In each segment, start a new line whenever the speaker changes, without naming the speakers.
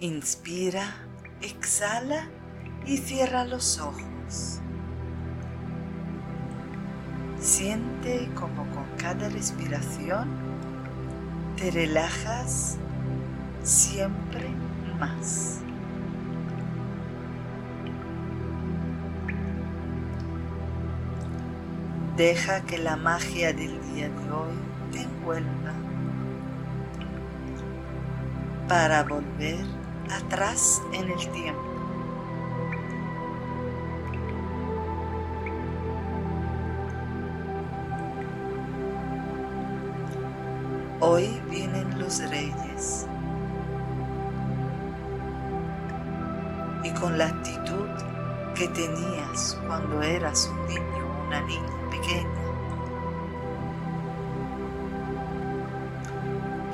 Inspira, exhala y cierra los ojos. Siente como con cada respiración te relajas siempre más. Deja que la magia del día de hoy te envuelva para volver atrás en el tiempo. Hoy vienen los reyes y con la actitud que tenías cuando eras un niño una niña pequeña.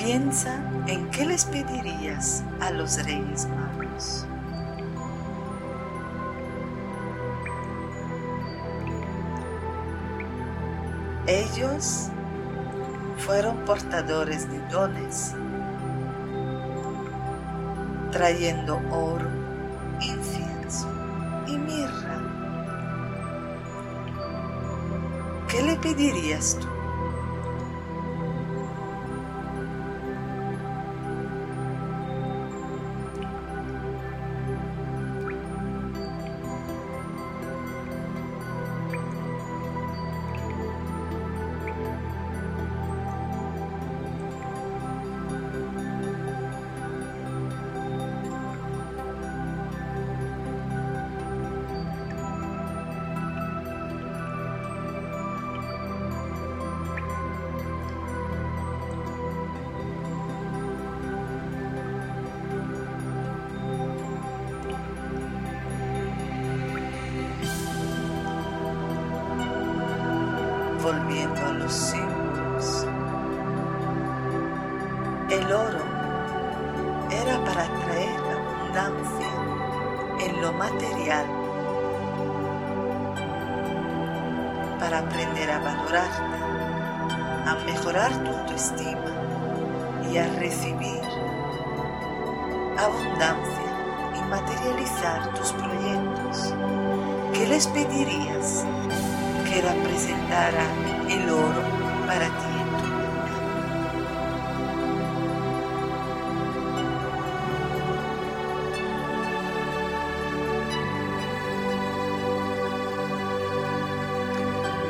Piensa en qué les pedirías a los reyes magos. Ellos fueron portadores de dones, trayendo oro, incienso y mirra. ¿Qué le pedirías tú? Volviendo a los símbolos. El oro era para traer abundancia en lo material, para aprender a valorarte, a mejorar tu autoestima y a recibir abundancia y materializar tus proyectos. ¿Qué les pedirías? Que representara el oro para ti en tu vida.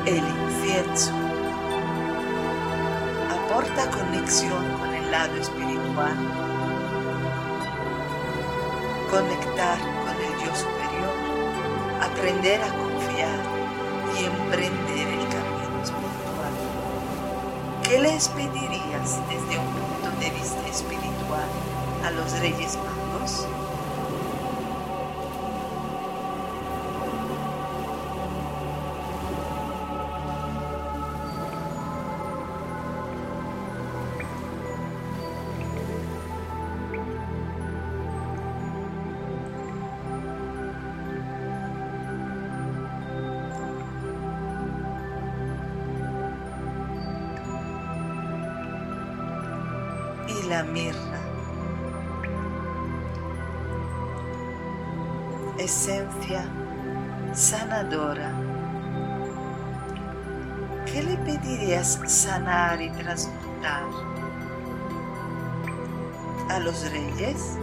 El incienso aporta conexión con el lado espiritual, conectar con el yo superior, aprender a emprender el camino espiritual. ¿Qué les pedirías desde un punto de vista espiritual a los Reyes Magos? Y la mirra. Esencia sanadora. ¿Qué le pedirías sanar y transmutar a los reyes?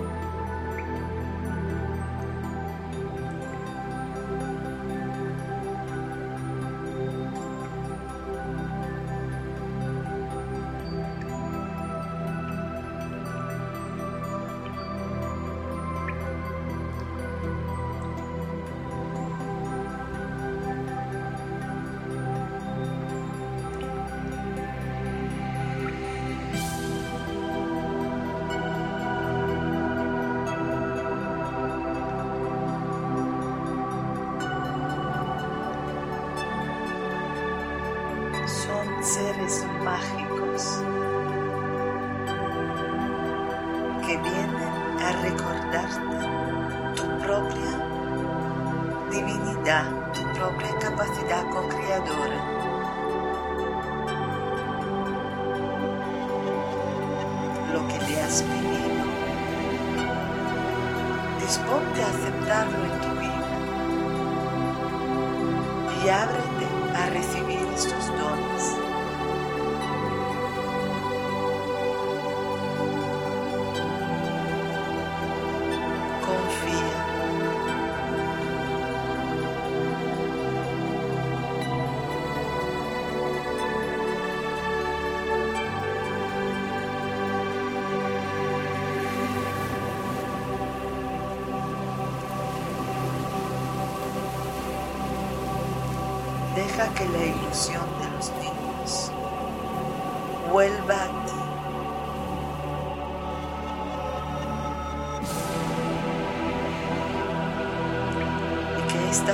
Seres mágicos que vienen a recordarte tu propia divinidad, tu propia capacidad co-creadora. Lo que le has pedido disponte a aceptarlo en tu vida y ábrete a recibir estos Deja que la ilusión de los niños vuelva a ti.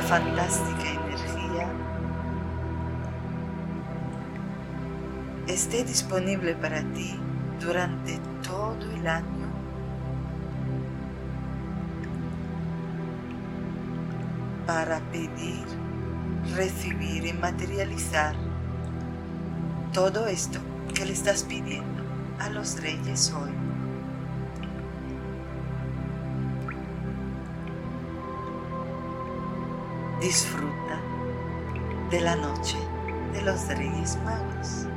Fantástica energía esté disponible para ti durante todo el año para pedir recibir y materializar todo esto que le estás pidiendo a los reyes hoy. Disfruta de la noche de los reyes magos.